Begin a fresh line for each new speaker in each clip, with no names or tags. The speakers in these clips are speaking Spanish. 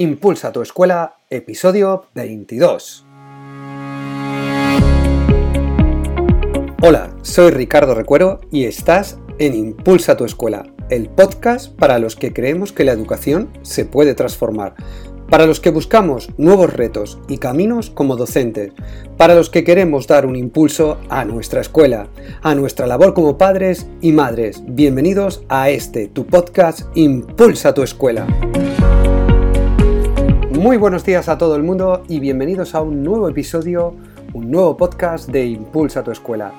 Impulsa tu escuela, episodio 22. Hola, soy Ricardo Recuero y estás en Impulsa tu escuela, el podcast para los que creemos que la educación se puede transformar, para los que buscamos nuevos retos y caminos como docentes, para los que queremos dar un impulso a nuestra escuela, a nuestra labor como padres y madres. Bienvenidos a este, tu podcast Impulsa tu escuela. Muy buenos días a todo el mundo y bienvenidos a un nuevo episodio, un nuevo podcast de Impulsa tu escuela.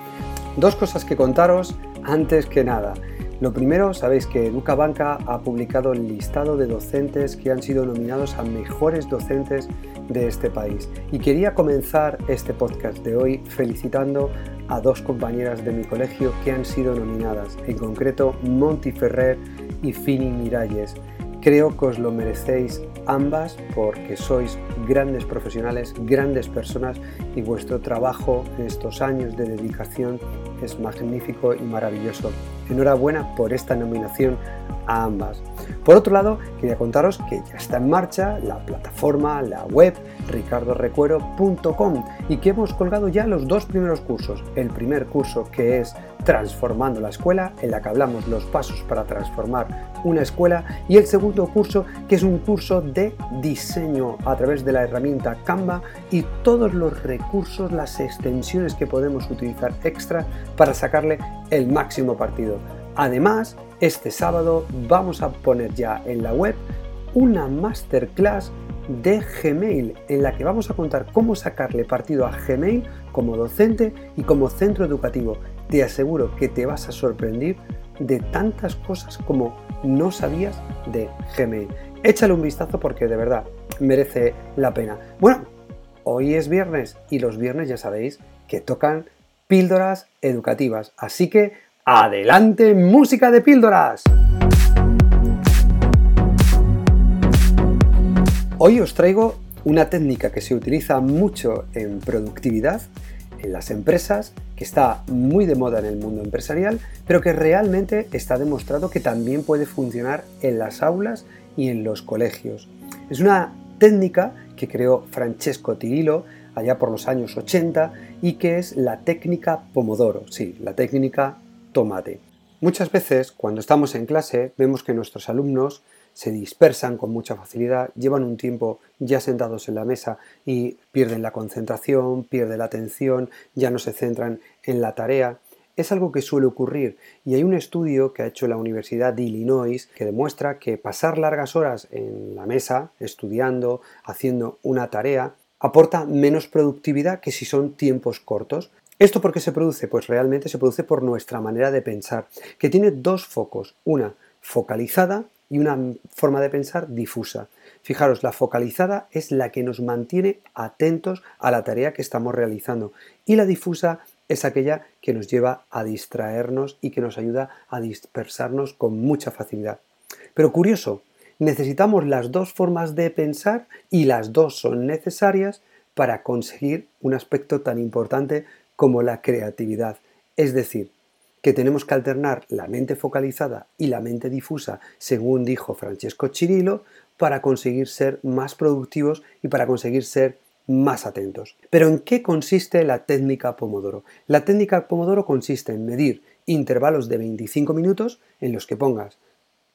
Dos cosas que contaros antes que nada. Lo primero, sabéis que EducaBanca ha publicado el listado de docentes que han sido nominados a mejores docentes de este país. Y quería comenzar este podcast de hoy felicitando a dos compañeras de mi colegio que han sido nominadas, en concreto Monty Ferrer y Fini Miralles. Creo que os lo merecéis ambas porque sois grandes profesionales, grandes personas y vuestro trabajo en estos años de dedicación es magnífico y maravilloso. Enhorabuena por esta nominación a ambas. Por otro lado, quería contaros que ya está en marcha la plataforma, la web ricardorecuero.com y que hemos colgado ya los dos primeros cursos. El primer curso que es Transformando la Escuela, en la que hablamos los pasos para transformar una escuela, y el segundo curso que es un curso de diseño a través de la herramienta Canva y todos los recursos, las extensiones que podemos utilizar extra para sacarle el máximo partido. Además, este sábado vamos a poner ya en la web una masterclass de Gmail en la que vamos a contar cómo sacarle partido a Gmail como docente y como centro educativo. Te aseguro que te vas a sorprender de tantas cosas como no sabías de Gmail. Échale un vistazo porque de verdad merece la pena. Bueno, hoy es viernes y los viernes ya sabéis que tocan píldoras educativas. Así que adelante música de píldoras. Hoy os traigo una técnica que se utiliza mucho en productividad en las empresas, está muy de moda en el mundo empresarial, pero que realmente está demostrado que también puede funcionar en las aulas y en los colegios. Es una técnica que creó Francesco Tirilo allá por los años 80 y que es la técnica Pomodoro, sí, la técnica tomate. Muchas veces cuando estamos en clase vemos que nuestros alumnos se dispersan con mucha facilidad, llevan un tiempo ya sentados en la mesa y pierden la concentración, pierden la atención, ya no se centran en la tarea. Es algo que suele ocurrir y hay un estudio que ha hecho la Universidad de Illinois que demuestra que pasar largas horas en la mesa, estudiando, haciendo una tarea, aporta menos productividad que si son tiempos cortos. ¿Esto por qué se produce? Pues realmente se produce por nuestra manera de pensar, que tiene dos focos, una focalizada y una forma de pensar difusa. Fijaros, la focalizada es la que nos mantiene atentos a la tarea que estamos realizando y la difusa es aquella que nos lleva a distraernos y que nos ayuda a dispersarnos con mucha facilidad. Pero curioso, necesitamos las dos formas de pensar y las dos son necesarias para conseguir un aspecto tan importante como la creatividad. Es decir, que tenemos que alternar la mente focalizada y la mente difusa, según dijo Francesco Chirilo, para conseguir ser más productivos y para conseguir ser más atentos. Pero ¿en qué consiste la técnica Pomodoro? La técnica Pomodoro consiste en medir intervalos de 25 minutos en los que pongas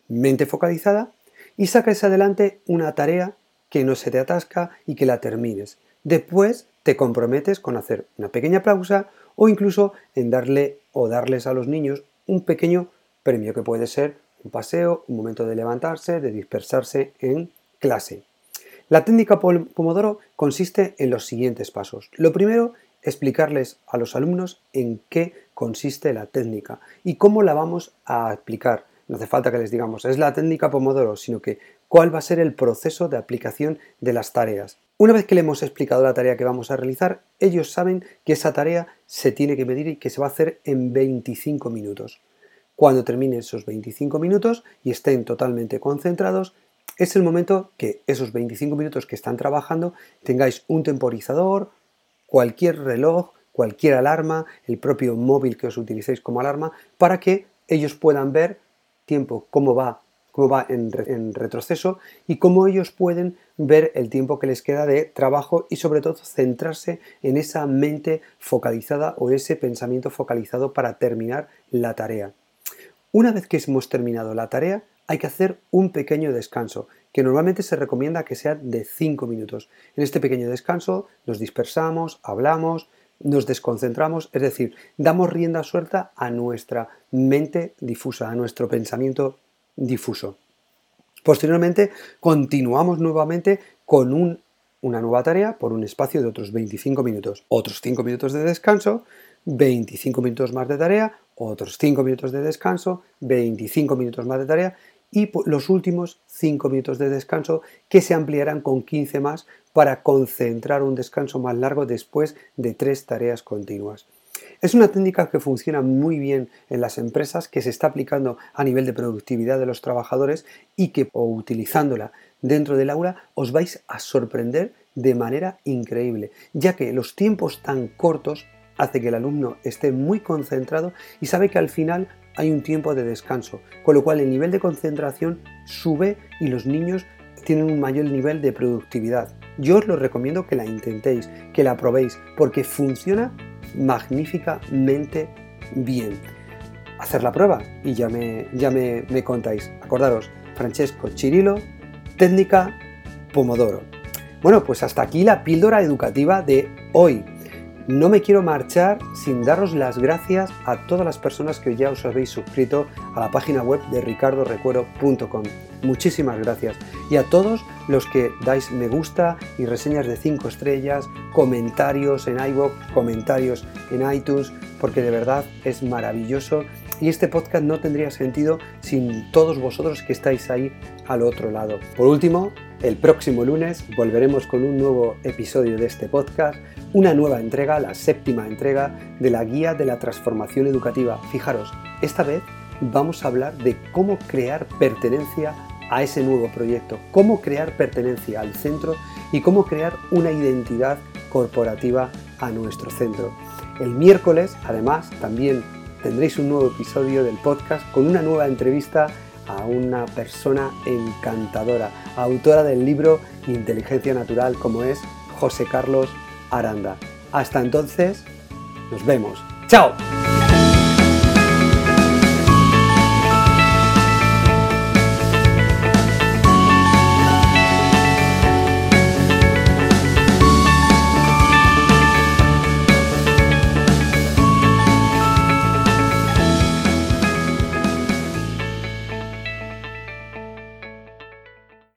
mente focalizada y saques adelante una tarea que no se te atasca y que la termines. Después te comprometes con hacer una pequeña pausa o incluso en darle o darles a los niños un pequeño premio que puede ser un paseo, un momento de levantarse, de dispersarse en clase. La técnica Pomodoro consiste en los siguientes pasos. Lo primero, explicarles a los alumnos en qué consiste la técnica y cómo la vamos a aplicar. No hace falta que les digamos, es la técnica Pomodoro, sino que cuál va a ser el proceso de aplicación de las tareas. Una vez que le hemos explicado la tarea que vamos a realizar, ellos saben que esa tarea se tiene que medir y que se va a hacer en 25 minutos. Cuando terminen esos 25 minutos y estén totalmente concentrados, es el momento que esos 25 minutos que están trabajando tengáis un temporizador, cualquier reloj, cualquier alarma, el propio móvil que os utilicéis como alarma, para que ellos puedan ver tiempo cómo va cómo va en, retroceso y cómo ellos pueden ver el tiempo que les queda de trabajo y sobre todo centrarse en esa mente focalizada o ese pensamiento focalizado para terminar la tarea. Una vez que hemos terminado la tarea, hay que hacer un pequeño descanso, que normalmente se recomienda que sea de 5 minutos. En este pequeño descanso nos dispersamos, hablamos, nos desconcentramos, es decir, damos rienda suelta a nuestra mente difusa, a nuestro pensamiento difuso. Posteriormente, continuamos nuevamente con una nueva tarea por un espacio de otros 25 minutos. Otros 5 minutos de descanso, 25 minutos más de tarea, otros 5 minutos de descanso, 25 minutos más de tarea y los últimos 5 minutos de descanso que se ampliarán con 15 más para concentrar un descanso más largo después de tres tareas continuas. Es una técnica que funciona muy bien en las empresas, que se está aplicando a nivel de productividad de los trabajadores y que o utilizándola dentro del aula os vais a sorprender de manera increíble, ya que los tiempos tan cortos hace que el alumno esté muy concentrado y sabe que al final hay un tiempo de descanso, con lo cual el nivel de concentración sube y los niños tienen un mayor nivel de productividad. Yo os lo recomiendo que la intentéis, que la probéis, porque funciona magníficamente bien. Hacer la prueba y ya me, ya me, me contáis. Acordaros, Francesco Chirilo, técnica Pomodoro. Bueno, pues hasta aquí la píldora educativa de hoy. No me quiero marchar sin daros las gracias a todas las personas que ya os habéis suscrito a la página web de ricardorecuero.com. Muchísimas gracias. Y a todos los que dais me gusta y reseñas de 5 estrellas, comentarios en iVoox, comentarios en iTunes, porque de verdad es maravilloso. Y este podcast no tendría sentido sin todos vosotros que estáis ahí al otro lado. Por último, el próximo lunes volveremos con un nuevo episodio de este podcast, una nueva entrega, la séptima entrega de la guía de la transformación educativa. Fijaros, esta vez vamos a hablar de cómo crear pertenencia a ese nuevo proyecto, cómo crear pertenencia al centro y cómo crear una identidad corporativa a nuestro centro. El miércoles, además, también tendréis un nuevo episodio del podcast con una nueva entrevista a una persona encantadora, autora del libro Inteligencia Natural como es José Carlos Aranda. Hasta entonces, nos vemos. ¡Chao!